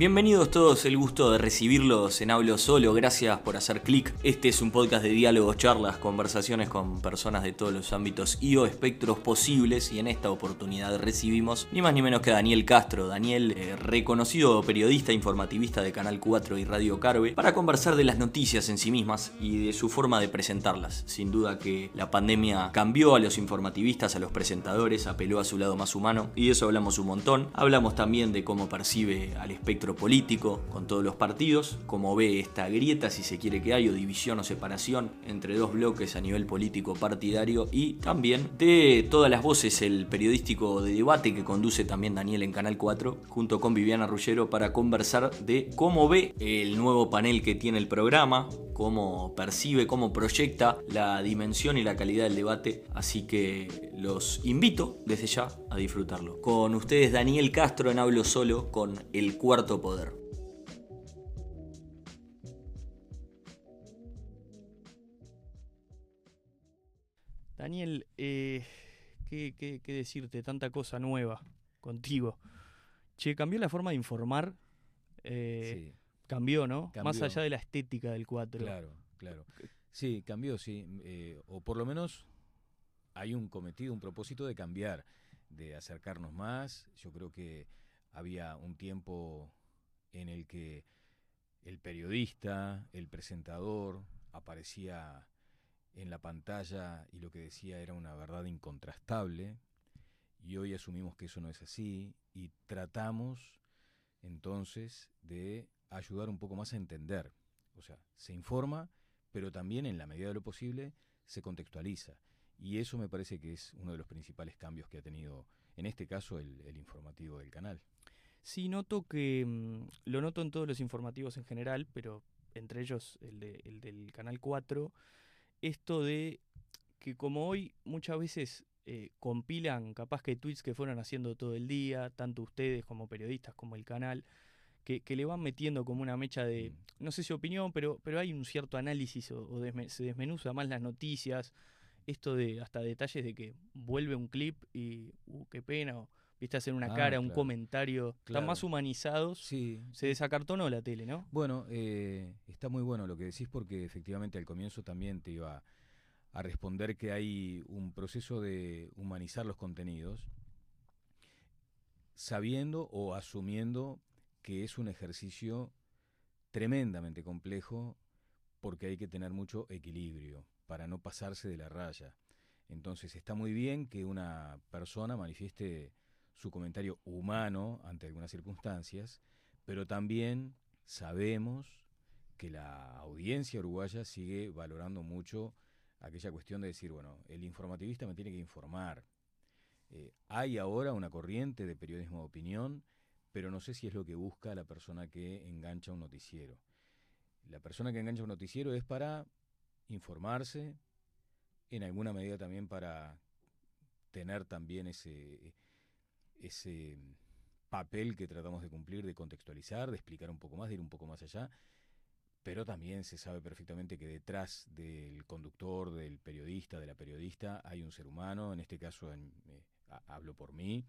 Bienvenidos todos, el gusto de recibirlos en Hablo Solo, gracias por hacer clic. Este es un podcast de diálogos, charlas, conversaciones con personas de todos los ámbitos y o espectros posibles y en esta oportunidad recibimos ni más ni menos que Daniel Castro, Daniel, eh, reconocido periodista informativista de Canal 4 y Radio Carve, para conversar de las noticias en sí mismas y de su forma de presentarlas. Sin duda que la pandemia cambió a los informativistas, a los presentadores, apeló a su lado más humano y de eso hablamos un montón. Hablamos también de cómo percibe al espectro político con todos los partidos, como ve esta grieta, si se quiere que hay, o división o separación entre dos bloques a nivel político partidario y también de todas las voces, el periodístico de debate que conduce también Daniel en Canal 4, junto con Viviana Rullero, para conversar de cómo ve el nuevo panel que tiene el programa, cómo percibe, cómo proyecta la dimensión y la calidad del debate. Así que los invito desde ya a disfrutarlo. Con ustedes Daniel Castro en Hablo Solo con El Cuarto Poder. Daniel, eh, ¿qué, decirte? Tanta cosa nueva contigo. Che, cambió la forma de informar. Eh, cambió, ¿no? Más allá de la estética del 4. Claro, claro. Sí, cambió, sí. Eh, o por lo menos hay un cometido, un propósito de cambiar, de acercarnos más. Yo creo que había un tiempo en el que el periodista, el presentador, aparecía en la pantalla y lo que decía era una verdad incontrastable. Y hoy asumimos que eso no es así y tratamos entonces de ayudar un poco más a entender. O sea, se informa, pero también en la medida de lo posible se contextualiza. Y eso me parece que es uno de los principales cambios que ha tenido, en este caso, el, informativo del canal. Sí, noto que, mm, lo noto en todos los informativos en general, pero entre ellos el, el del Canal 4, esto de que como hoy muchas veces eh, compilan capaz que tweets que fueron haciendo todo el día, tanto ustedes como periodistas como el canal, que, le van metiendo como una mecha de, mm. no sé si opinión, pero, pero hay un cierto análisis o, se desmenuza más las noticias, esto de hasta detalles de que vuelve un clip y, uh, qué pena, o viste hacer una ah, cara, un comentario, están más humanizados, sí. se desacartonó la tele, ¿no? Bueno, eh, está muy bueno lo que decís porque efectivamente al comienzo también te iba a responder que hay un proceso de humanizar los contenidos, sabiendo o asumiendo que es un ejercicio tremendamente complejo porque hay que tener mucho equilibrio para no pasarse de la raya. Entonces está muy bien que una persona manifieste su comentario humano ante algunas circunstancias, pero también sabemos que la audiencia uruguaya sigue valorando mucho aquella cuestión de decir, bueno, el informativista me tiene que informar. Eh, hay ahora una corriente de periodismo de opinión pero no sé si es lo que busca la persona que engancha un noticiero. La persona que engancha un noticiero es para informarse, en alguna medida también para tener también ese, ese papel que tratamos de cumplir, de contextualizar, de explicar un poco más, de ir un poco más allá, pero también se sabe perfectamente que detrás del conductor, del periodista, de la periodista, hay un ser humano, en este caso eh, hablo por mí,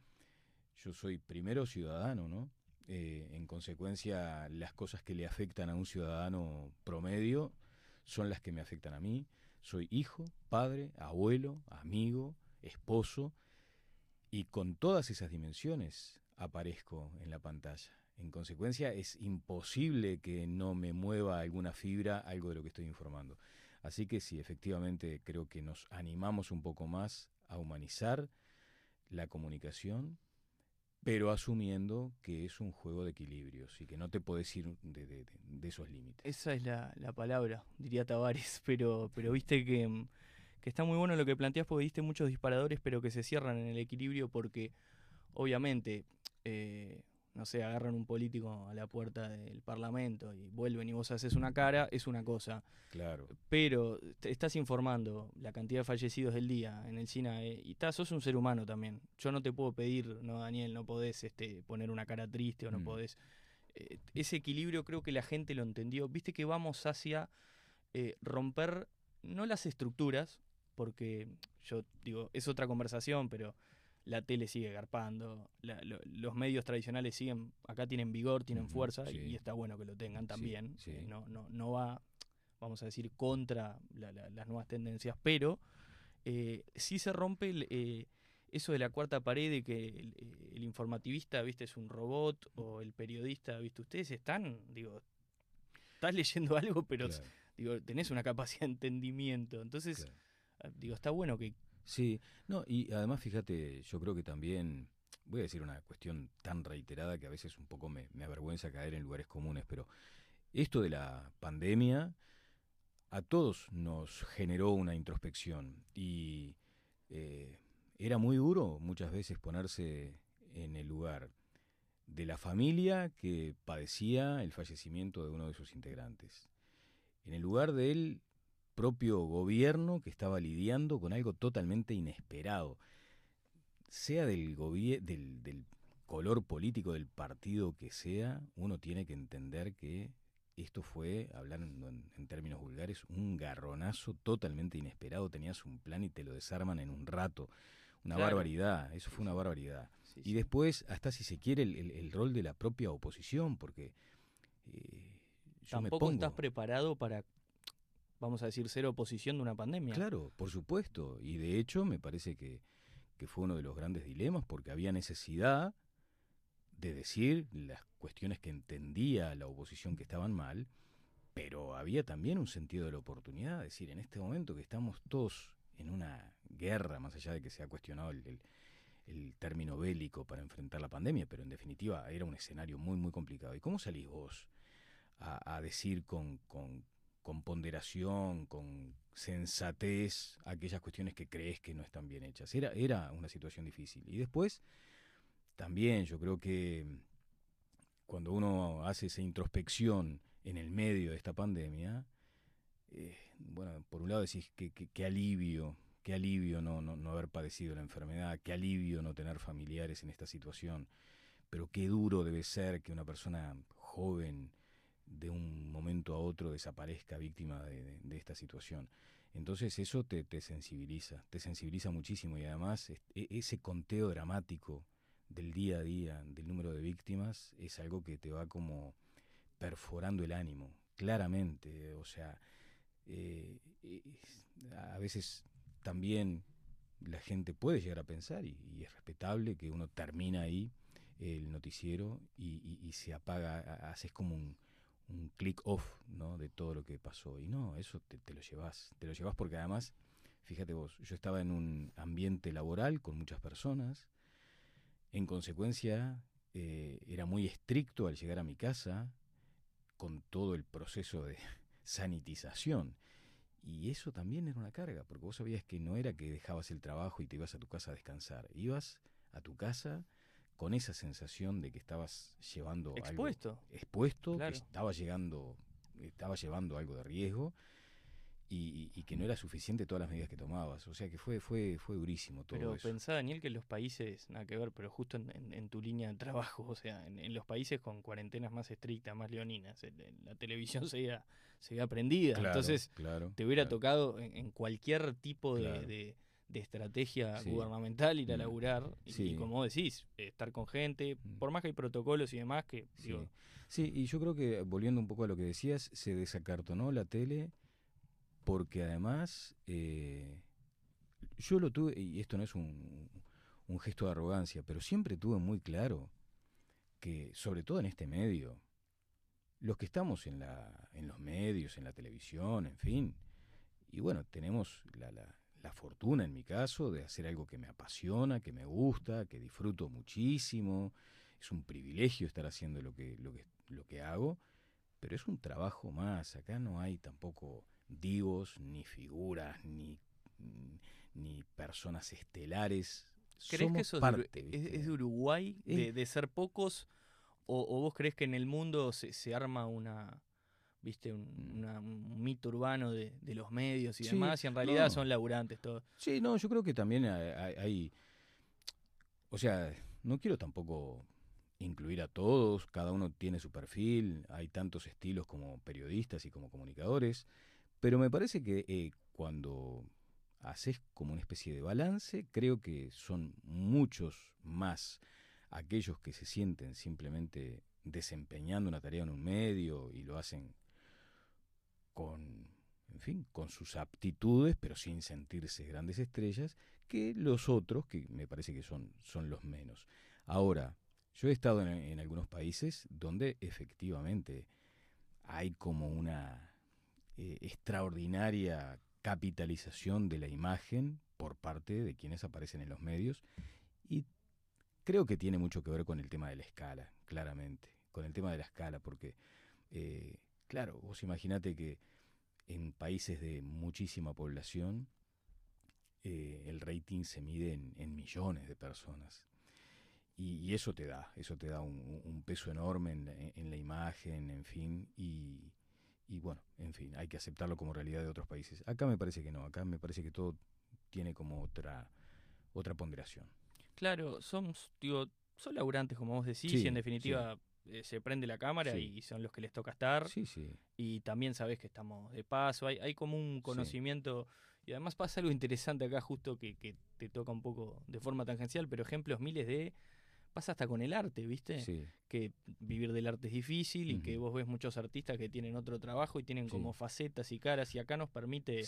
yo soy primero ciudadano, ¿no? Eh, en consecuencia, las cosas que le afectan a un ciudadano promedio son las que me afectan a mí. Soy hijo, padre, abuelo, amigo, esposo, y con todas esas dimensiones aparezco en la pantalla. En consecuencia, es imposible que no me mueva alguna fibra algo de lo que estoy informando. Así que sí, efectivamente creo que nos animamos un poco más a humanizar la comunicación, pero asumiendo que es un juego de equilibrios y que no te podés ir de, esos límites. Esa es la, palabra, diría Tavares, pero, pero viste que, que, está muy bueno lo que planteas porque diste muchos disparadores, pero que se cierran en el equilibrio porque obviamente eh, no sé, agarran un político a la puerta del Parlamento y vuelven y vos haces una cara, es una cosa. Claro. Pero te estás informando la cantidad de fallecidos del día en el cine y estás, sos un ser humano también. Yo no te puedo pedir, no, Daniel, no podés este, poner una cara triste o no mm. podés. Eh, ese equilibrio creo que la gente lo entendió. Viste que vamos hacia eh, romper, no las estructuras, porque yo digo, es otra conversación, pero la tele sigue garpando, los medios tradicionales siguen, acá tienen vigor, tienen fuerza y, está bueno que lo tengan también. Eh, no, no, no va, vamos a decir, contra las nuevas tendencias, pero eh, sí se rompe eh, eso de la cuarta pared de que el, informativista, viste, es un robot o el periodista, viste, ustedes están, digo, estás leyendo algo, pero digo, tenés una capacidad de entendimiento. Entonces, digo, está bueno que Sí, no, y además fíjate, yo creo que también, voy a decir una cuestión tan reiterada que a veces un poco me, avergüenza caer en lugares comunes, pero esto de la pandemia a todos nos generó una introspección y eh, era muy duro muchas veces ponerse en el lugar de la familia que padecía el fallecimiento de uno de sus integrantes, en el lugar de él propio gobierno que estaba lidiando con algo totalmente inesperado, sea del, del, del color político del partido que sea, uno tiene que entender que esto fue, hablando en, términos vulgares, un garronazo totalmente inesperado. Tenías un plan y te lo desarman en un rato. Una barbaridad, eso fue una barbaridad. y después, hasta si se quiere, el, rol de la propia oposición, porque eh, Tampoco estás preparado para vamos a decir, ser oposición de una pandemia. Claro, por supuesto. Y de hecho me parece que, fue uno de los grandes dilemas porque había necesidad de decir las cuestiones que entendía la oposición que estaban mal, pero había también un sentido de la oportunidad, es decir, en este momento que estamos todos en una guerra, más allá de que se ha cuestionado el, término bélico para enfrentar la pandemia, pero en definitiva era un escenario muy, muy complicado. ¿Y cómo salís vos a, decir con ponderación, con sensatez, aquellas cuestiones que crees que no están bien hechas. Era, era una situación difícil. Y después, también yo creo que cuando uno hace esa introspección en el medio de esta pandemia, eh, bueno, por un lado decís que, que, alivio, qué alivio no, no, no haber padecido la enfermedad, qué alivio no tener familiares en esta situación, pero qué duro debe ser que una persona joven, de un momento a otro desaparezca víctima de, esta situación. Entonces eso te, sensibiliza, te sensibiliza muchísimo y además e, ese conteo dramático del día a día, del número de víctimas, es algo que te va como perforando el ánimo, claramente. O sea, eh, a veces también la gente puede llegar a pensar, y, es respetable, que uno termina ahí el noticiero y, y se apaga, haces como un, un click off ¿no? de todo lo que pasó. Y no, eso te, lo llevas, te lo llevas porque además, fíjate vos, yo estaba en un ambiente laboral con muchas personas, en consecuencia eh, era muy estricto al llegar a mi casa con todo el proceso de sanitización. Y eso también era una carga, porque vos sabías que no era que dejabas el trabajo y te ibas a tu casa a descansar, ibas a tu casa con esa sensación de que estabas llevando expuesto, algo expuesto, que estaba llegando, estaba llevando algo de riesgo y, que no era suficiente todas las medidas que tomabas. O sea que fue, fue, fue durísimo todo pero eso. Pero pensá, Daniel, que en los países, nada que ver, pero justo en, tu línea de trabajo, o sea, en, los países con cuarentenas más estrictas, más leoninas, la televisión seguía, seguía prendida. Entonces, te hubiera tocado en, cualquier tipo de de estrategia gubernamental ir a mm. laburar y, como decís, estar con gente, mm. por más que hay protocolos y demás que... Sí. y yo creo que volviendo un poco a lo que decías, se desacartonó la tele porque además eh, yo lo tuve, y esto no es un, un gesto de arrogancia, pero siempre tuve muy claro que, sobre todo en este medio, los que estamos en, la, en los medios, en la televisión, en fin, y bueno, tenemos la, la la fortuna en mi caso de hacer algo que me apasiona, que me gusta, que disfruto muchísimo. Es un privilegio estar haciendo lo que, lo que, lo que hago, pero es un trabajo más. Acá no hay tampoco divos, ni figuras, ni, ni personas estelares. ¿Crees que eso es, de Uruguay, de, ser pocos? O, vos crees que en el mundo se arma una, viste, un, un, mito urbano de, los medios y demás, y en realidad son laburantes todos. Sí, no, yo creo que también hay, o sea, no quiero tampoco incluir a todos, cada uno tiene su perfil, hay tantos estilos como periodistas y como comunicadores, pero me parece que eh, cuando haces como una especie de balance, creo que son muchos más aquellos que se sienten simplemente desempeñando una tarea en un medio y lo hacen con, en fin, con sus aptitudes, pero sin sentirse grandes estrellas, que los otros, que me parece que son, son los menos. Ahora, yo he estado en, algunos países donde efectivamente hay como una eh, extraordinaria capitalización de la imagen por parte de quienes aparecen en los medios y creo que tiene mucho que ver con el tema de la escala, claramente, con el tema de la escala, porque, eh, claro, vos imaginate que en países de muchísima población eh, el rating se mide en, millones de personas. Y, eso te da, eso te da un, peso enorme en la, imagen, en fin, y, y bueno, en fin, hay que aceptarlo como realidad de otros países. Acá me parece que no, acá me parece que todo tiene como otra, otra ponderación. Claro, somos, digo, son laburantes, como vos decís, y en definitiva eh, se prende la cámara y son los que les toca estar. Sí, sí. Y también sabés que estamos de paso, hay, hay como un conocimiento. Y además pasa algo interesante acá, justo que, que te toca un poco de forma tangencial, pero ejemplos miles de pasa hasta con el arte, ¿viste? Que vivir del arte es difícil y que vos ves muchos artistas que tienen otro trabajo y tienen como facetas y caras y acá nos permite...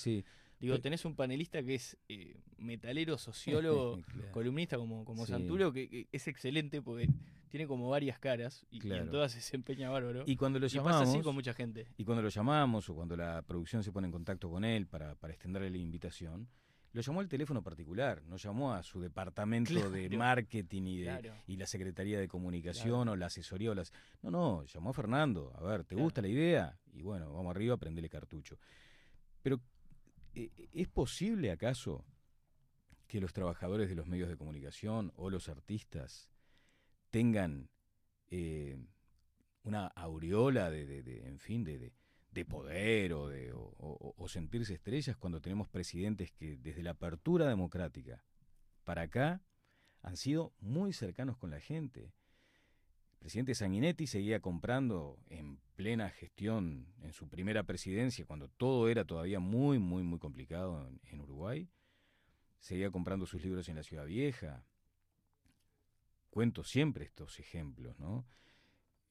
Digo, tenés un panelista que es eh, metalero, sociólogo, columnista como, como Santuro, que, es excelente porque tiene como varias caras y, en todas se desempeña bárbaro. Y cuando lo llamamos... pasa así con mucha gente. Y cuando lo llamamos o cuando la producción se pone en contacto con él para, para extenderle la invitación lo llamó al teléfono particular, no llamó a su departamento de marketing y, de, y la Secretaría de Comunicación o la asesoría. O las... No, no, llamó a Fernando. A ver, ¿te gusta la idea? Y bueno, vamos arriba, prendele cartucho. Pero, eh, ¿es posible acaso que los trabajadores de los medios de comunicación o los artistas tengan eh, una aureola de, en fin, de, de poder o, de, sentirse estrellas cuando tenemos presidentes que desde la apertura democrática para acá han sido muy cercanos con la gente. El presidente Sanguinetti seguía comprando en plena gestión, en su primera presidencia, cuando todo era todavía muy, muy, muy complicado en Uruguay. Seguía comprando sus libros en la Ciudad Vieja. Cuento siempre estos ejemplos, ¿no?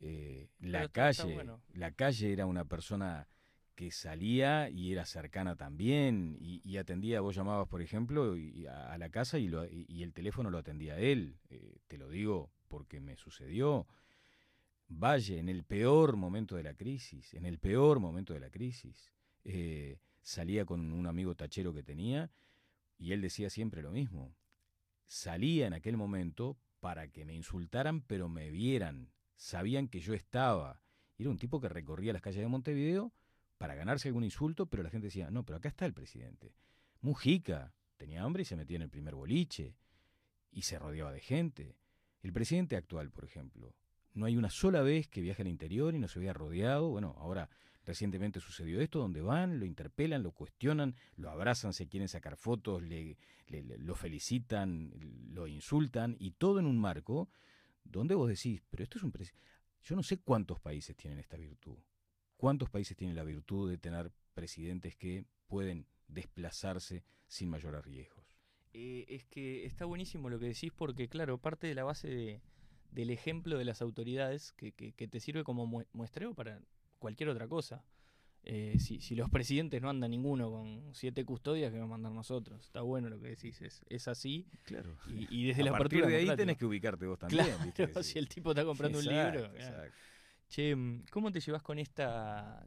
Eh, la calle, la calle era una persona que salía y era cercana también y, atendía, vos llamabas por ejemplo a, la casa y, el teléfono lo atendía él, eh, te lo digo porque me sucedió. Valle, en el peor momento de la crisis, en el peor momento de la crisis, eh, salía con un amigo tachero que tenía y él decía siempre lo mismo. Salía en aquel momento para que me insultaran pero me vieran sabían que yo estaba. Era un tipo que recorría las calles de Montevideo para ganarse algún insulto, pero la gente decía, no, pero acá está el presidente. Mujica tenía hambre y se metía en el primer boliche y se rodeaba de gente. El presidente actual, por ejemplo, no hay una sola vez que viaje al interior y no se vea rodeado. Bueno, ahora recientemente sucedió esto, donde van, lo interpelan, lo cuestionan, lo abrazan, se quieren sacar fotos, le, lo felicitan, lo insultan, y todo en un marco donde vos decís, pero esto es un... Yo no sé cuántos países tienen esta virtud. ¿Cuántos países tienen la virtud de tener presidentes que pueden desplazarse sin mayores riesgos? Eh, es que está buenísimo lo que decís porque, claro, parte de la base de, del ejemplo de las autoridades que, que te sirve como muestreo para cualquier otra cosa. Eh, si, si, los presidentes no andan ninguno con siete custodias, que vamos a mandar nosotros. Está bueno lo que decís, es, es así. Claro. Y, desde a la partir de ahí tenés que ubicarte vos también. Claro, si el tipo está comprando un libro. Che, ¿cómo te llevas con esta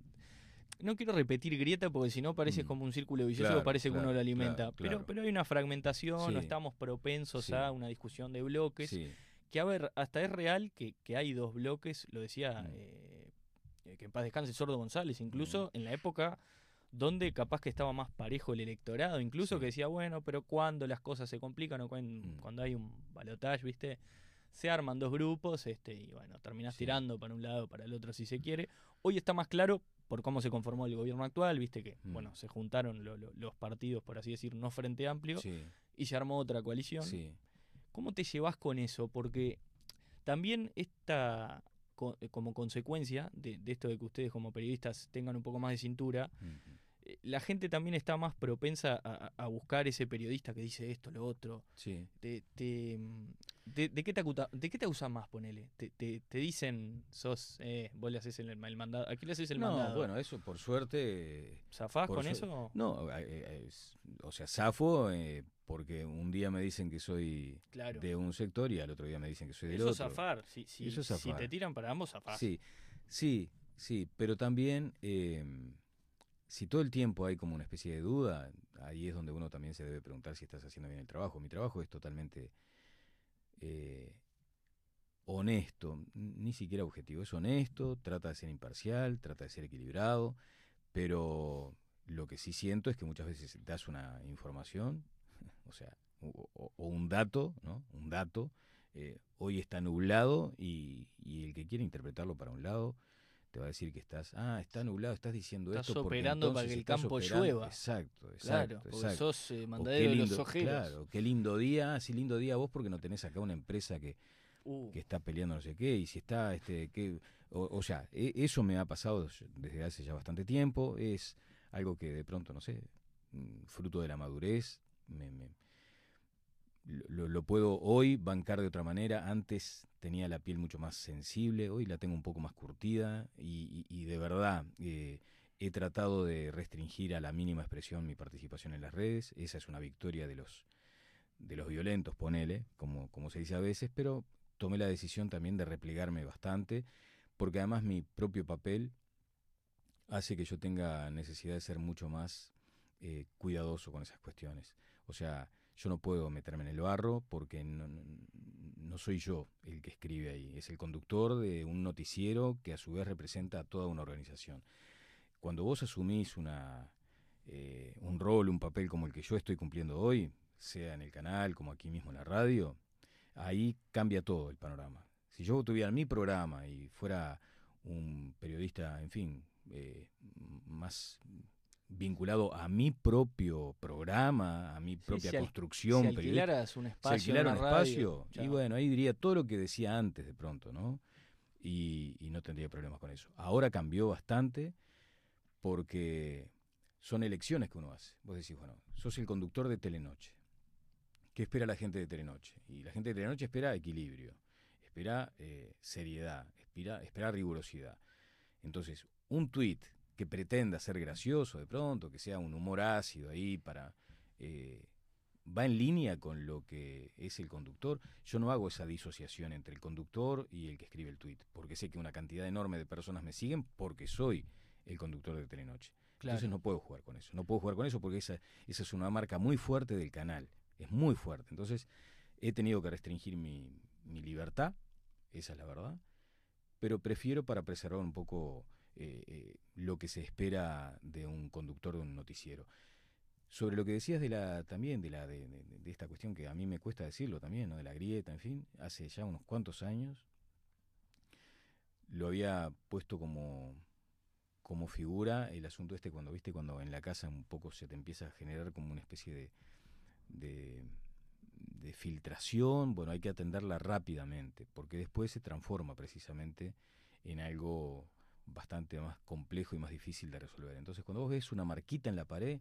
no quiero repetir grieta porque si no parece mm. como un círculo vicioso, parece que uno lo alimenta. pero, pero hay una fragmentación, no estamos propensos a una discusión de bloques. Que a ver, hasta es real que, que hay dos bloques, lo decía mm. eh, eh, que en paz descanse Sordo González, incluso en la época donde capaz que estaba más parejo el electorado, incluso que decía, bueno, pero cuando las cosas se complican o mm. cuando, hay un balotaje, ¿viste? Se arman dos grupos este, y bueno, terminás tirando para un lado o para el otro si se quiere. Hoy está más claro por cómo se conformó el gobierno actual, viste que, mm. bueno, se juntaron los partidos, por así decir, no frente amplio, y se armó otra coalición. ¿Cómo te llevas con eso? Porque también esta eh, como consecuencia de, esto de que ustedes como periodistas tengan un poco más de cintura, eh, la gente también está más propensa a, buscar ese periodista que dice esto, lo otro. Sí. Te, mm, de, qué te ¿De qué te usan más, ponele? Te, te, dicen, sos, eh, vos le haces el, mandado. ¿A quién le haces el mandado? No, bueno, eso por suerte. ¿Zafás con eso? No, eh, o sea, zafo porque un día me dicen que soy de un sector y al otro día me dicen que soy del eso otro. Zafar. Si, si, eso zafar. Si te tiran para ambos, zafar. Sí, sí, sí, pero también si todo el tiempo hay como una especie de duda, ahí es donde uno también se debe preguntar si estás haciendo bien el trabajo. Mi trabajo es totalmente eh, honesto, ni siquiera objetivo, es honesto, trata de ser imparcial, trata de ser equilibrado, pero lo que sí siento es que muchas veces das una información, o sea, o, un dato, ¿no? Un dato, eh, hoy está nublado y, y el que quiere interpretarlo para un lado te va a decir que estás, ah, está nublado, estás diciendo estás esto porque operando para que el campo llueva. Exacto, exacto. Claro, porque sos eh, mandadero de los ojeros. Claro, qué lindo día, sí lindo día vos porque no tenés acá una empresa que, uh. que está peleando no sé qué, y si está, este, que, o, sea, e, eso me ha pasado desde hace ya bastante tiempo, es algo que de pronto, no sé, mm, fruto de la madurez, me, me lo, puedo hoy bancar de otra manera. Antes tenía la piel mucho más sensible, hoy la tengo un poco más curtida y, de verdad eh, he tratado de restringir a la mínima expresión mi participación en las redes. Esa es una victoria de los, de los violentos, ponele, como, como se dice a veces, pero tomé la decisión también de replegarme bastante, porque además mi propio papel hace que yo tenga necesidad de ser mucho más eh, cuidadoso con esas cuestiones. O sea, yo no puedo meterme en el barro porque no, soy yo el que escribe ahí, es el conductor de un noticiero que a su vez representa a toda una organización. Cuando vos asumís una, eh, un rol, un papel como el que yo estoy cumpliendo hoy, sea en el canal como aquí mismo en la radio, ahí cambia todo el panorama. Si yo tuviera mi programa y fuera un periodista, en fin, eh, más vinculado a mi propio programa, a mi propia construcción. Si alquilaras un espacio, un espacio y bueno, ahí diría todo lo que decía antes de pronto, ¿no? Y, no tendría problemas con eso. Ahora cambió bastante porque son elecciones que uno hace. Vos decís, bueno, sos el conductor de Telenoche. ¿Qué espera la gente de Telenoche? Y la gente de Telenoche espera equilibrio, espera eh, seriedad, espera, espera rigurosidad. Entonces, un tuit que pretenda ser gracioso de pronto, que sea un humor ácido ahí para... Eh, va en línea con lo que es el conductor. Yo no hago esa disociación entre el conductor y el que escribe el tweet, porque sé que una cantidad enorme de personas me siguen porque soy el conductor de Telenoche. Entonces no puedo jugar con eso. No puedo jugar con eso porque esa, esa es una marca muy fuerte del canal. Es muy fuerte. Entonces he tenido que restringir mi, mi libertad, esa es la verdad, pero prefiero para preservar un poco eh, eh, lo que se espera de un conductor de un noticiero. Sobre lo que decías de la también de la de, esta cuestión que a mí me cuesta decirlo también, de la grieta, en fin, hace ya unos cuantos años lo había puesto como figura el asunto este cuando viste cuando en la casa un poco se te empieza a generar como una especie de filtración, bueno, hay que atenderla rápidamente, porque después se transforma precisamente en algo bastante más complejo y más difícil de resolver. Entonces, cuando vos ves una marquita en la pared,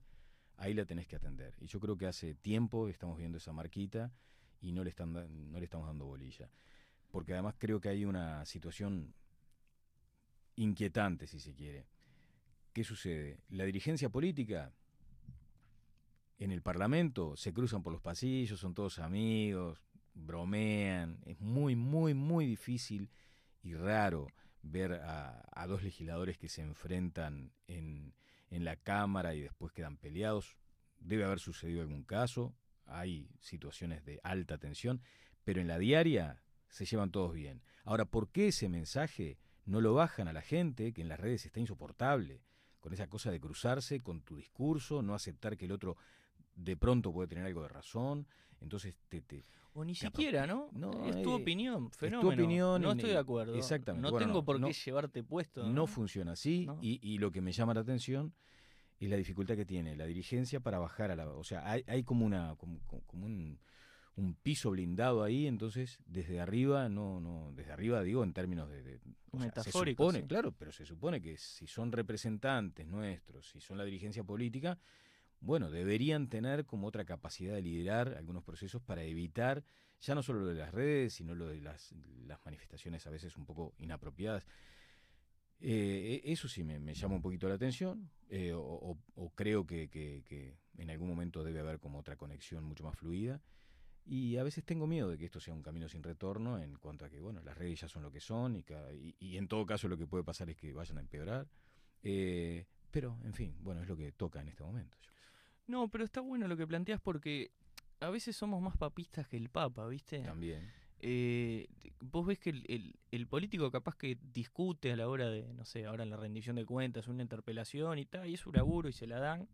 ahí la tenés que atender. Y yo creo que hace tiempo estamos viendo esa marquita y no le, están, no le estamos dando bolilla. Porque además creo que hay una situación inquietante, si se quiere. ¿Qué sucede? La dirigencia política en el Parlamento se cruzan por los pasillos, son todos amigos, bromean. Es muy, muy, muy difícil y raro ver a, dos legisladores que se enfrentan en, en la Cámara y después quedan peleados. Debe haber sucedido algún caso, hay situaciones de alta tensión, pero en la diaria se llevan todos bien. Ahora, ¿por qué ese mensaje no lo bajan a la gente que en las redes está insoportable? Con esa cosa de cruzarse con tu discurso, no aceptar que el otro de pronto puede tener algo de razón, entonces te, te, o ni siquiera, ¿no? no es tu eh, opinión, fenómeno. Es tu opinión. No estoy de acuerdo. Exactamente. No tengo por qué llevarte puesto. No, funciona así y, lo que me llama la atención es la dificultad que tiene la dirigencia para bajar a la... O sea, hay, como, una, como, un, un piso blindado ahí, entonces desde arriba, no, no, desde arriba digo en términos de, se supone, claro, pero se supone que si son representantes nuestros, si son la dirigencia política, bueno, deberían tener como otra capacidad de liderar algunos procesos para evitar ya no solo lo de las redes, sino lo de las, manifestaciones a veces un poco inapropiadas. Eh, e, eso sí me, llama un poquito la atención, eh, o, creo que, en algún momento debe haber como otra conexión mucho más fluida. Y a veces tengo miedo de que esto sea un camino sin retorno en cuanto a que, bueno, las redes ya son lo que son y, y, en todo caso lo que puede pasar es que vayan a empeorar. Eh, pero, en fin, bueno, es lo que toca en este momento. No, pero está bueno lo que planteas porque a veces somos más papistas que el Papa, ¿viste? También. Eh, vos ves que el, el, político capaz que discute a la hora de, no sé, ahora en la rendición de cuentas, una interpelación y tal, y es un laburo y se la dan,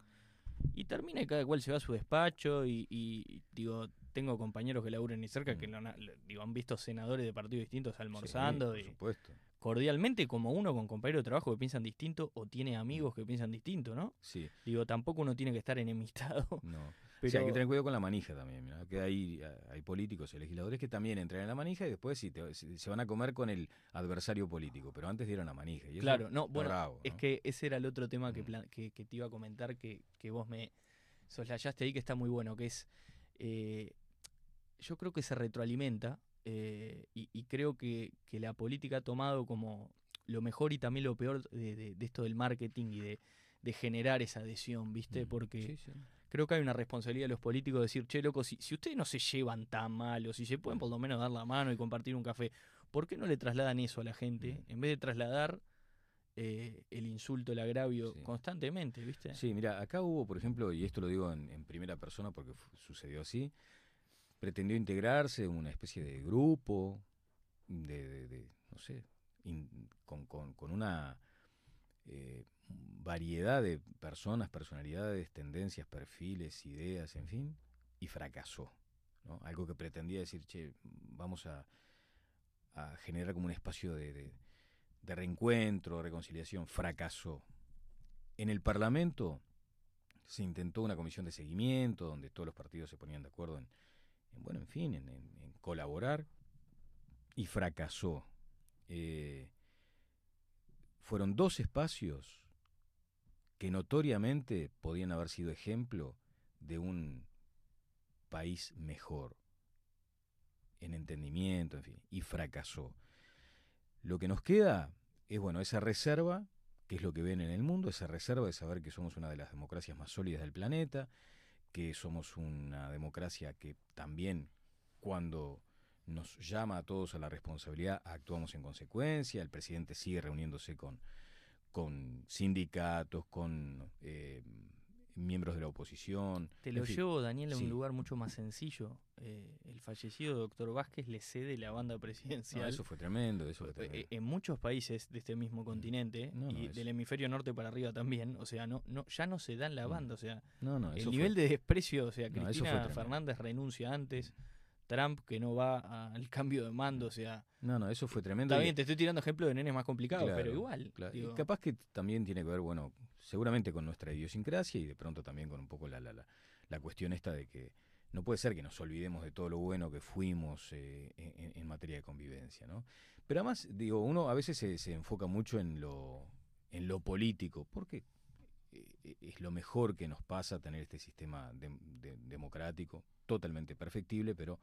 y termina y cada cual se va a su despacho y, digo, tengo compañeros que laburan ni cerca que mm. digo, han visto senadores de partidos distintos almorzando. por supuesto. Cordialmente, como uno con compañeros de trabajo que piensan distinto o tiene amigos que piensan distinto, ¿no? Sí. Digo, tampoco uno tiene que estar enemistado. No. Pero... hay que tener cuidado con la manija también. que hay, hay políticos y legisladores que también entran en la manija y después sí, se van a comer con el adversario político, pero antes dieron la manija. Y claro, no, bueno, es que ese era el otro tema que, que, que, te iba a comentar que, que vos me soslayaste ahí, que está muy bueno, que es, eh, yo creo que se retroalimenta eh, y, creo que, que, la política ha tomado como lo mejor y también lo peor de, de, esto del marketing y de, de, generar esa adhesión, ¿viste? Porque... Sí, sí creo que hay una responsabilidad de los políticos de decir, che, loco, si, si ustedes no se llevan tan mal o si se pueden por lo menos dar la mano y compartir un café, ¿por qué no le trasladan eso a la gente en vez de trasladar eh, el insulto, el agravio constantemente, ¿viste? Sí, mira, acá hubo, por ejemplo, y esto lo digo en, primera persona porque sucedió así, pretendió integrarse en una especie de grupo, de, no sé, con, con, una... Eh, variedad de personas, personalidades, tendencias, perfiles, ideas, en fin, y fracasó. ¿no? Algo que pretendía decir, che, vamos a, a generar como un espacio de, de, de reencuentro, reconciliación, fracasó. En el Parlamento se intentó una comisión de seguimiento donde todos los partidos se ponían de acuerdo en, bueno, en fin, en, en, colaborar y fracasó. Eh, fueron dos espacios que notoriamente podían haber sido ejemplo de un país mejor, en entendimiento, en fin, y fracasó. Lo que nos queda es, bueno, esa reserva, que es lo que ven en el mundo, esa reserva de saber que somos una de las democracias más sólidas del planeta, que somos una democracia que también cuando nos llama a todos a la responsabilidad actuamos en consecuencia, el presidente sigue reuniéndose con con sindicatos, con eh, miembros de la oposición. Te lo llevo, Daniel, a un lugar mucho más sencillo. Eh, el fallecido doctor Vázquez le cede la banda presidencial. eso fue tremendo, eso fue tremendo. Eh, en muchos países de este mismo continente y del hemisferio norte para arriba también, o sea, no, no, ya no se dan la banda, o sea, el nivel de desprecio, o sea, Cristina Fernández renuncia antes. Trump que no va al cambio de mando, o sea... No, no, eso fue tremendo. Está bien, te estoy tirando ejemplos de nenes más complicados, pero igual. y capaz que también tiene que ver, bueno, seguramente con nuestra idiosincrasia y de pronto también con un poco la, la, la, cuestión esta de que no puede ser que nos olvidemos de todo lo bueno que fuimos eh, en, materia de convivencia, ¿no? Pero además, digo, uno a veces se, se enfoca mucho en lo, en lo político, porque eh, es lo mejor que nos pasa tener este sistema democrático, totalmente perfectible, pero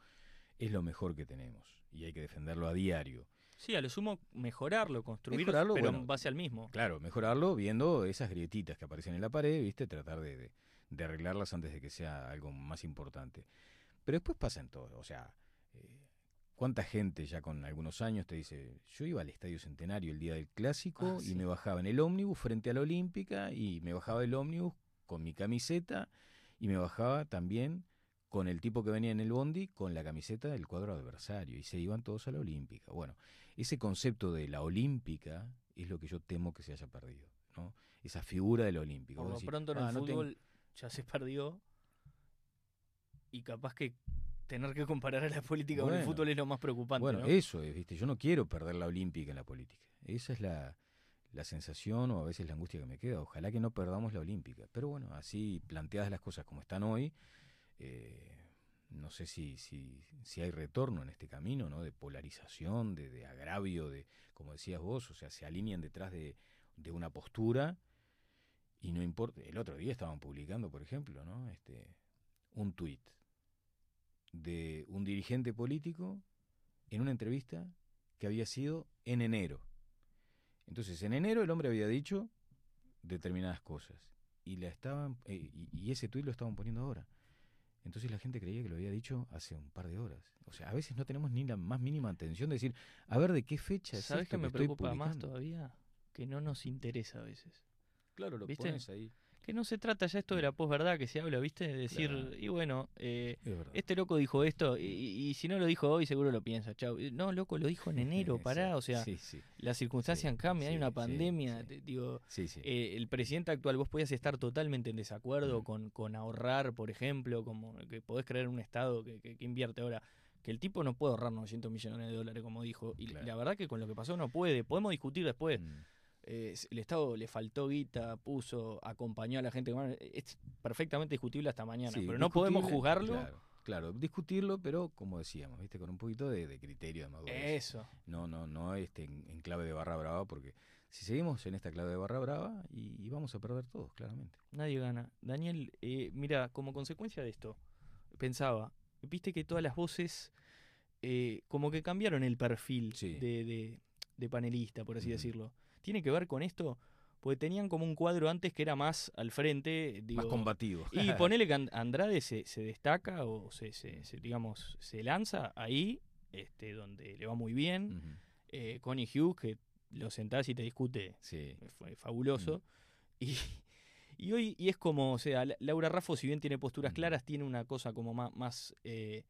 es lo mejor que tenemos y hay que defenderlo a diario. Sí, a lo sumo mejorarlo, construirlo, pero en base al mismo. Claro, mejorarlo viendo esas grietitas que aparecen en la pared, ¿viste? Tratar de, arreglarlas antes de que sea algo más importante. Pero después pasa en todo, o sea, eh, ¿cuánta gente ya con algunos años te dice, yo iba al Estadio Centenario el día del Clásico ah, y me bajaba en el ómnibus frente a la Olímpica y me bajaba el ómnibus con mi camiseta y me bajaba también con el tipo que venía en el bondi con la camiseta del cuadro adversario y se iban todos a la olímpica. Bueno, ese concepto de la olímpica es lo que yo temo que se haya perdido, ¿no? Esa figura de la olímpica. Por lo pronto en el ah, fútbol ya se perdió y capaz que tener que comparar a la política con el fútbol es lo más preocupante. Bueno, eso es, ¿viste? Yo no quiero perder la olímpica en la política. Esa es la, la sensación o a veces la angustia que me queda. Ojalá que no perdamos la olímpica. Pero bueno, así planteadas las cosas como están hoy, eh, no sé si, si, hay retorno en este camino, ¿no? De polarización, de, agravio, de, como decías vos, o sea, se alinean detrás de, de una postura y no importa. El otro día estaban publicando, por ejemplo, ¿no? Este, un tuit de un dirigente político en una entrevista que había sido en enero. Entonces, en enero el hombre había dicho determinadas cosas y la estaban eh, y, ese tuit lo estaban poniendo ahora. Entonces la gente creía que lo había dicho hace un par de horas. O sea, a veces no tenemos ni la más mínima intención de decir, a ver de qué fecha es ¿Sabes que me preocupa más todavía? Que no nos interesa a veces. Claro, lo ¿Viste? pones ahí. Que no se trata ya esto de la posverdad que se habla, ¿viste? De decir, y bueno, eh, este loco dijo esto, y, si no lo dijo hoy, seguro lo piensa, chau. No, loco, lo dijo en enero, pará, o sea, las circunstancias cambian, hay una pandemia, digo, eh, el presidente actual, vos podías estar totalmente en desacuerdo con, con ahorrar, por ejemplo, como que podés creer un Estado que, que, invierte ahora que el tipo no puede ahorrar 900 millones de dólares, como dijo. Y la verdad que con lo que pasó no puede. Podemos discutir después. Mm. Eh, el Estado le faltó guita, puso, acompañó a la gente. Es perfectamente discutible hasta mañana, pero no podemos juzgarlo. Claro, discutirlo, pero como decíamos, viste, con un poquito de, criterio de madurez. Eso. No, no, no este, en, clave de barra brava, porque si seguimos en esta clave de barra brava, y, vamos a perder todos, claramente. Nadie gana. Daniel, eh, mira, como consecuencia de esto, pensaba, viste que todas las voces eh, como que cambiaron el perfil de, de, panelista, por así decirlo tiene que ver con esto, porque tenían como un cuadro antes que era más al frente. más combativo. y ponele que Andrade se, destaca o se, digamos, se lanza ahí, este, donde le va muy bien. Eh, Connie Hughes, que lo sentás y te discute, sí. fue fabuloso. y, y, hoy y es como, o sea, Laura Raffo, si bien tiene posturas claras, tiene una cosa como más, más eh,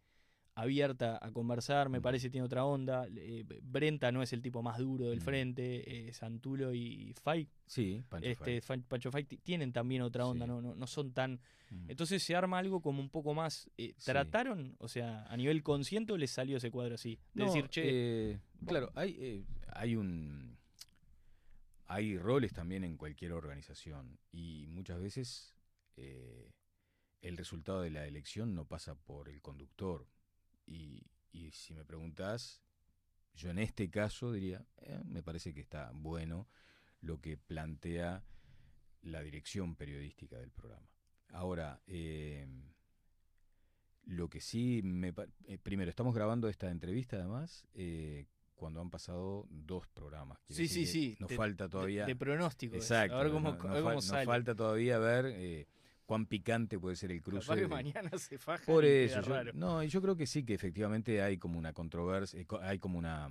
abierta a conversar, me parece tiene otra onda. Eh, Brenta no es el tipo más duro del frente, eh, Santulo y Fay. Sí, Pancho este, Pancho Fay tienen también otra onda, no, no, son tan... Entonces se arma algo como un poco más... Eh, ¿Trataron? O sea, a nivel consciente o les salió ese cuadro así? De decir, che... claro, hay, hay un... Hay roles también en cualquier organización y muchas veces el resultado de la elección no pasa por el conductor, y, si me preguntas yo en este caso diría, eh, me parece que está bueno lo que plantea la dirección periodística del programa. Ahora, eh, lo que sí me... Eh, primero, estamos grabando esta entrevista además cuando han pasado dos programas. sí, sí, sí. Nos falta todavía... De, pronóstico. Exacto. A ver cómo, nos falta todavía ver cuán picante puede ser el cruce. De... mañana se faja. Por eso, yo, no, y yo creo que sí, que efectivamente hay como una controversia, eh, hay como una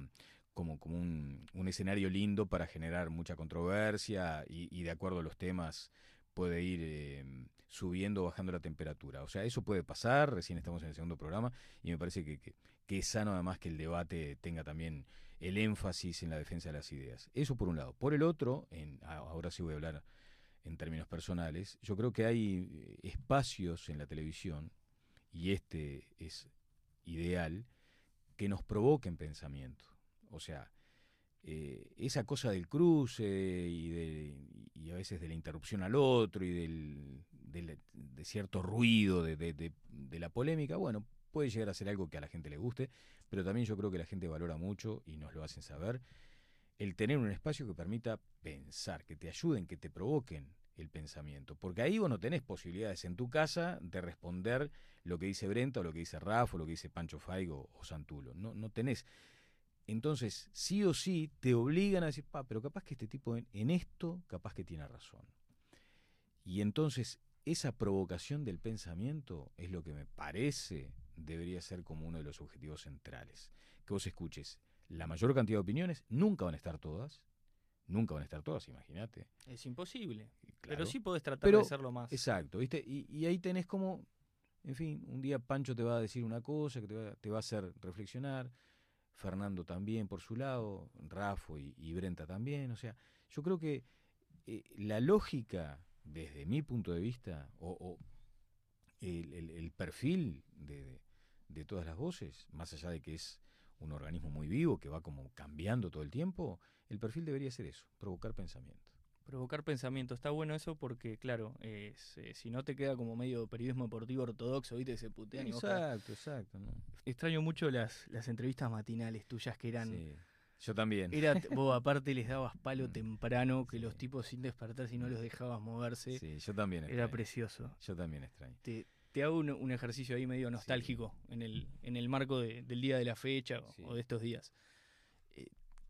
como, como un, un escenario lindo para generar mucha controversia y, de acuerdo a los temas puede ir em, subiendo o bajando la temperatura. O sea, eso puede pasar, recién estamos en el segundo programa y me parece que, que, es sano además que el debate tenga también el énfasis en la defensa de las ideas. Eso por un lado. Por el otro, en, ahora sí voy a hablar en términos personales, yo creo que hay eh, espacios en la televisión, y este es ideal, que nos provoquen pensamiento. O sea, eh, esa cosa del cruce y, de, y, a veces de la interrupción al otro y del, de cierto ruido de, de, la polémica, bueno, puede llegar a ser algo que a la gente le guste, pero también yo creo que la gente valora mucho y nos lo hacen saber el tener un espacio que permita pensar, que te ayuden, que te provoquen el pensamiento. Porque ahí vos no tenés posibilidades en tu casa de responder lo que dice Brenta o lo que dice Rafa o lo que dice Pancho Faigo o Santulo. No, no tenés. Entonces, sí o sí, te obligan a decir, pa, pero capaz que este tipo en, en esto, capaz que tiene razón. Y entonces, esa provocación del pensamiento es lo que me parece debería ser como uno de los objetivos centrales. Que vos escuches la mayor cantidad de opiniones, nunca van a estar todas, nunca van a estar todas, imagínate. Es imposible. pero sí podés tratar de hacerlo más. Exacto, ¿viste? Y, ahí tenés como, en fin, un día Pancho te va a decir una cosa que te va, a hacer reflexionar, Fernando también por su lado, Rafo y, Brenta también. O sea, yo creo que eh, la lógica, desde mi punto de vista, o, el, perfil de, de todas las voces, más allá de que es un organismo muy vivo que va como cambiando todo el tiempo, el perfil debería ser eso, provocar pensamiento. Provocar pensamiento, está bueno eso porque, claro, eh, si no te queda como medio periodismo deportivo ortodoxo, ¿viste? Se putean Exacto, exacto. Extraño mucho las, las entrevistas matinales tuyas que eran... Sí. Yo también. Era, vos aparte les dabas palo mm. temprano, que los tipos sin despertar, si no los dejabas moverse. Sí, yo también Era precioso. Yo también extraño. Te, te hago un, ejercicio ahí medio nostálgico en, el, en el marco del día de la fecha o de estos días.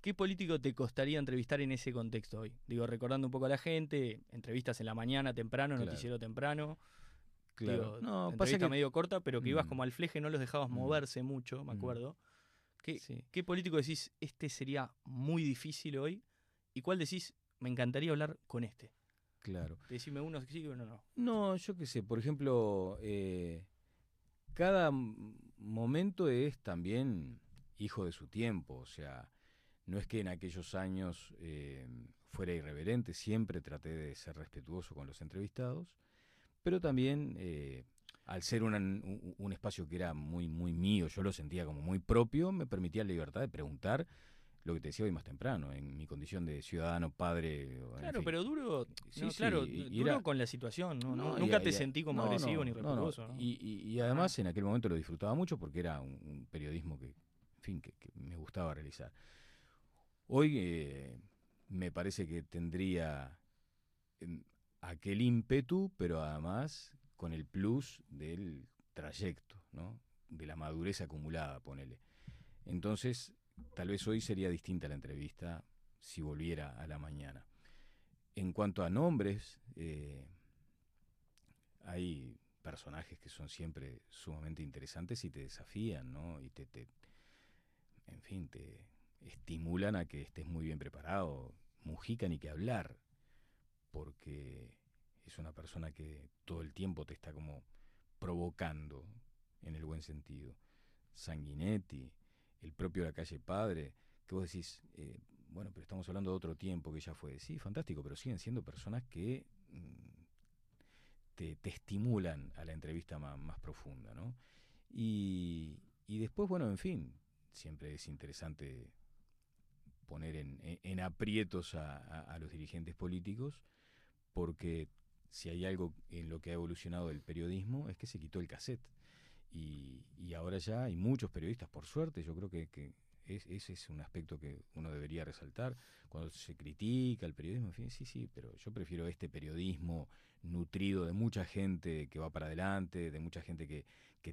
¿Qué político te costaría entrevistar en ese contexto hoy? Digo, recordando un poco a la gente, entrevistas en la mañana temprano, noticiero temprano. Claro. no, entrevista pasa medio corta, pero que ibas mm. como al fleje, no los dejabas mm. moverse mucho, me mm. acuerdo. ¿Qué, político decís, este sería muy difícil hoy? ¿Y cuál decís, me encantaría hablar con este? Claro. Decime uno que sí y uno no. No, yo qué sé, por ejemplo, eh, cada momento es también hijo de su tiempo, o sea, no es que en aquellos años eh, fuera irreverente, siempre traté de ser respetuoso con los entrevistados, pero también eh, al ser un, espacio que era muy, muy mío, yo lo sentía como muy propio, me permitía la libertad de preguntar lo que te decía hoy más temprano, en mi condición de ciudadano, padre. Claro, pero duro, sí, claro, duro con la situación, ¿no? nunca te sentí como agresivo ni respetuoso. Y, además en aquel momento lo disfrutaba mucho porque era un, periodismo que, en fin, que me gustaba realizar. Hoy eh, me parece que tendría em, aquel ímpetu, pero además con el plus del trayecto, ¿no? de la madurez acumulada, ponele. Entonces, tal vez hoy sería distinta la entrevista si volviera a la mañana. En cuanto a nombres, eh, hay personajes que son siempre sumamente interesantes y te desafían, ¿no? Y te, te en fin, te, estimulan a que estés muy bien preparado. Mujica ni que hablar, porque es una persona que todo el tiempo te está como provocando, en el buen sentido. Sanguinetti, el propio La Calle Padre, que vos decís, eh, bueno, pero estamos hablando de otro tiempo que ya fue. Sí, fantástico, pero siguen siendo personas que mm, te, estimulan a la entrevista más, más profunda, ¿no? Y, y después, bueno, en fin, siempre es interesante poner en, aprietos a, los dirigentes políticos, porque si hay algo en lo que ha evolucionado el periodismo es que se quitó el cassette. Y, ahora ya hay muchos periodistas, por suerte, yo creo que, ese es un aspecto que uno debería resaltar. Cuando se critica el periodismo, en fin, sí, sí, pero yo prefiero este periodismo nutrido de mucha gente que va para adelante, de mucha gente que,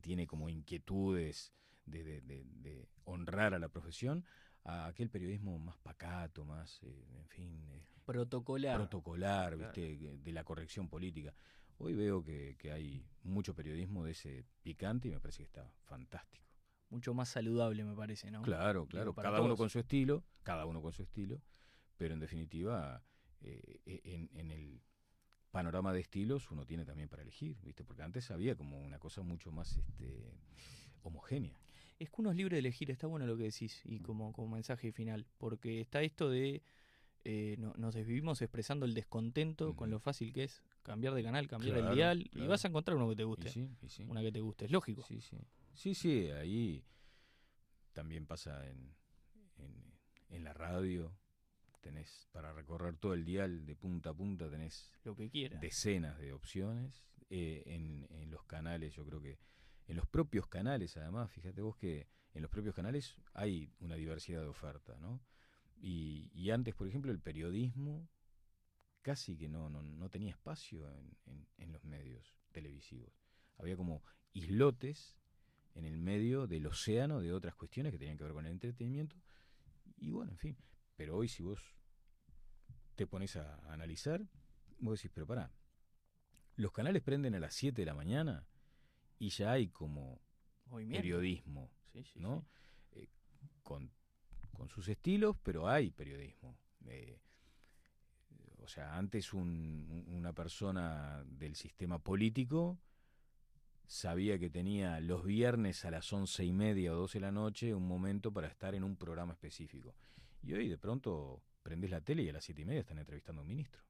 tiene como inquietudes de honrar a la profesión, a aquel periodismo más pacato, más, eh, en fin... Eh, protocolar. Protocolar, ¿viste? De la corrección política. Hoy veo que, hay mucho periodismo de ese picante y me parece que está fantástico. Mucho más saludable, me parece, ¿no? Claro, claro. cada uno con su estilo, cada uno con su estilo, pero en definitiva, eh, e, en, el panorama de estilos uno tiene también para elegir, ¿viste? Porque antes había como una cosa mucho más este, homogénea es que uno es libre de elegir, está bueno lo que decís, y como, como mensaje final, porque está esto de eh, nos desvivimos expresando el descontento con lo fácil que es cambiar de canal, cambiar el dial, y vas a encontrar uno que te guste, una que te guste, es lógico. Sí, sí, sí, sí ahí también pasa en, en, la radio, tenés para recorrer todo el dial de punta a punta, tenés lo que quieras. decenas de opciones, eh, en, en los canales yo creo que en los propios canales, además, fíjate vos que en los propios canales hay una diversidad de oferta, ¿no? Y, antes, por ejemplo, el periodismo casi que no, no, tenía espacio en, los medios televisivos. Había como islotes en el medio del océano de otras cuestiones que tenían que ver con el entretenimiento. Y bueno, en fin. Pero hoy si vos te pones a analizar, vos decís, pero pará, los canales prenden a las 7 de la mañana y ya hay como periodismo, ¿no? Eh, con, sus estilos, pero hay periodismo. Eh, o sea, antes una persona del sistema político sabía que tenía los viernes a las once y media o doce de la noche un momento para estar en un programa específico. Y hoy de pronto prendes la tele y a las siete y media están entrevistando a un ministro.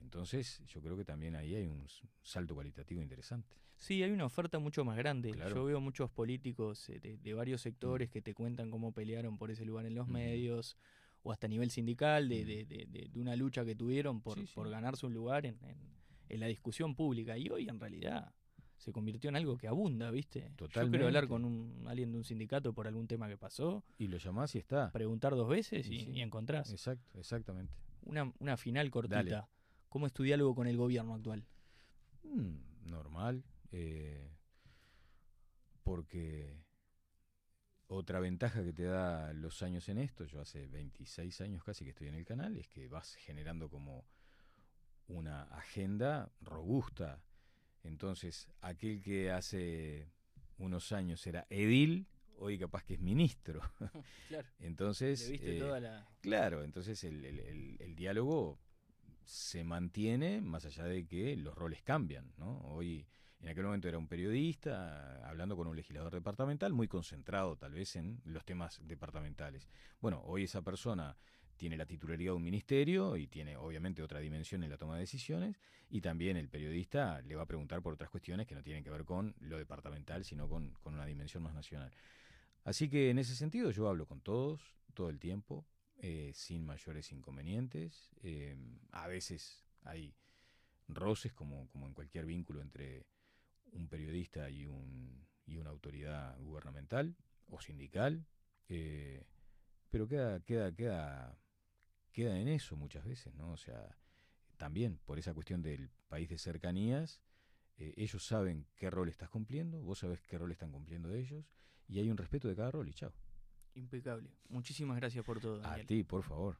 Entonces, yo creo que también ahí hay un salto cualitativo interesante. Sí, hay una oferta mucho más grande. Yo veo muchos políticos eh, de, varios sectores mm. que te cuentan cómo pelearon por ese lugar en los medios, o hasta a nivel sindical, de, de, de, una lucha que tuvieron por, por ganarse un lugar en, en, la discusión pública. Y hoy en realidad se convirtió en algo que abunda, ¿viste? Totalmente. Yo quiero hablar con un, alguien de un sindicato por algún tema que pasó. Y lo llamás y está. Preguntar dos veces y, encontrás. Exacto, exactamente. Una, una final cortita. ¿Cómo es tu diálogo con el gobierno actual? Mm, normal. Eh, porque otra ventaja que te da los años en esto, yo hace 26 años casi que estoy en el canal, es que vas generando como una agenda robusta. Entonces, aquel que hace unos años era edil, hoy capaz que es ministro. Claro. entonces, eh, claro, entonces el, el, diálogo se mantiene más allá de que los roles cambian, ¿no? Hoy en aquel momento era un periodista hablando con un legislador departamental, muy concentrado tal vez en los temas departamentales. Bueno, hoy esa persona tiene la titularidad de un ministerio y tiene obviamente otra dimensión en la toma de decisiones y también el periodista le va a preguntar por otras cuestiones que no tienen que ver con lo departamental, sino con, una dimensión más nacional. Así que en ese sentido yo hablo con todos, todo el tiempo, eh, sin mayores inconvenientes. Eh, a veces hay roces como, como en cualquier vínculo entre un periodista y, un, y una autoridad gubernamental o sindical, eh, pero queda, queda, queda, queda en eso muchas veces, ¿no? O sea, también por esa cuestión del país de cercanías, eh, ellos saben qué rol estás cumpliendo, vos sabés qué rol están cumpliendo ellos, y hay un respeto de cada rol y chao. Impecable. Muchísimas gracias por todo. A ti, por favor.